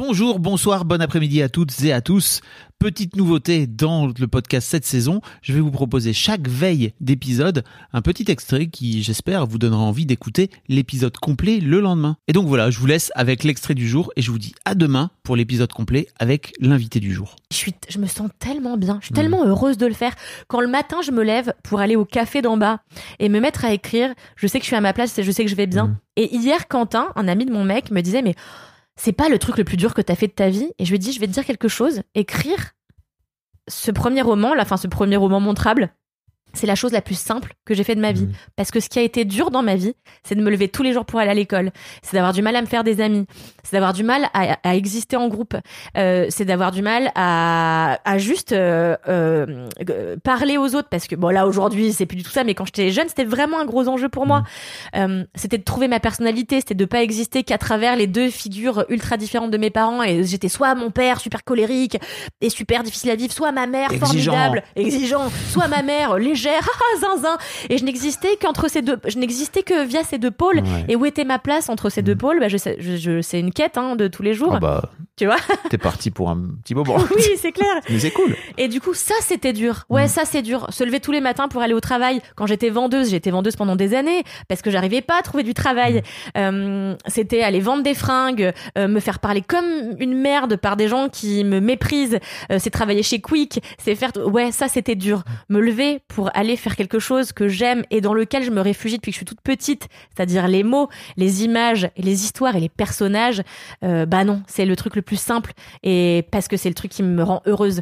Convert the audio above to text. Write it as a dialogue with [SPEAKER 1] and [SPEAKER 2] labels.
[SPEAKER 1] Bonjour, bonsoir, bon après-midi à toutes et à tous. Petite nouveauté dans le podcast cette saison, je vais vous proposer chaque veille d'épisode un petit extrait qui, j'espère, vous donnera envie d'écouter l'épisode complet le lendemain. Et donc voilà, je vous laisse avec l'extrait du jour et je vous dis à demain pour l'épisode complet avec l'invité du jour.
[SPEAKER 2] Je, suis, je me sens tellement bien, je suis tellement heureuse de le faire. Quand le matin je me lève pour aller au café d'en bas et me mettre à écrire, je sais que je suis à ma place et je sais que je vais bien.
[SPEAKER 1] Mhm.
[SPEAKER 2] Et hier, Quentin, un ami de mon mec, me disait mais c'est pas le truc le plus dur que t'as fait de ta vie. Et je lui ai dit je vais te dire quelque chose. Écrire ce premier roman, la fin ce premier roman montrable. C'est la chose la plus simple que j'ai fait de ma vie.
[SPEAKER 1] Mhm.
[SPEAKER 2] Parce que ce qui a été dur dans ma vie, c'est de me lever tous les jours pour aller à l'école. C'est d'avoir du mal à me faire des amis. C'est d'avoir du mal à, à exister en groupe. Euh, c'est d'avoir du mal à, à juste euh, euh, parler aux autres. Parce que, bon, là, aujourd'hui, c'est plus du tout ça. Mais quand j'étais jeune, c'était vraiment un gros enjeu pour moi. Euh, c'était de trouver ma personnalité. C'était de pas exister qu'à travers les deux figures ultra différentes de mes parents. Et j'étais soit mon père, super colérique et super difficile à vivre, soit ma mère,
[SPEAKER 1] Exigeant.
[SPEAKER 2] formidable, exigeant, soit ma mère, légère, haha, zinzin. Et je n'existais qu'entre ces deux, je n'existais que via ces deux pôles.
[SPEAKER 1] Ouais.
[SPEAKER 2] Et où était ma place entre ces deux pôles? Bah, je sais, je, je- C'est une quête hein, de tous les jours,
[SPEAKER 1] Ah bah,
[SPEAKER 2] tu vois.
[SPEAKER 1] t'es parti pour un petit moment.
[SPEAKER 2] oui, c'est clair.
[SPEAKER 1] Mais c'est cool.
[SPEAKER 2] Et du coup, ça, c'était dur. Ouais,
[SPEAKER 1] Mm.
[SPEAKER 2] ça, c'est dur. Se lever tous les matins pour aller au travail. Quand j'étais vendeuse, j'étais vendeuse pendant des années parce que j'arrivais pas à trouver du travail. Euh, c'était aller vendre des fringues, euh, me faire parler comme une merde par des gens qui me méprisent. Euh, c'est travailler chez Quick, c'est faire. Ouais, ça, c'était dur. Me lever pour aller faire quelque chose que j'aime et dans lequel je me réfugie depuis que je suis toute petite, c'est-à-dire les mots, les images, les histoires et les personnages. Bah non, c'est le truc le plus simple et parce que c'est le truc qui me rend heureuse.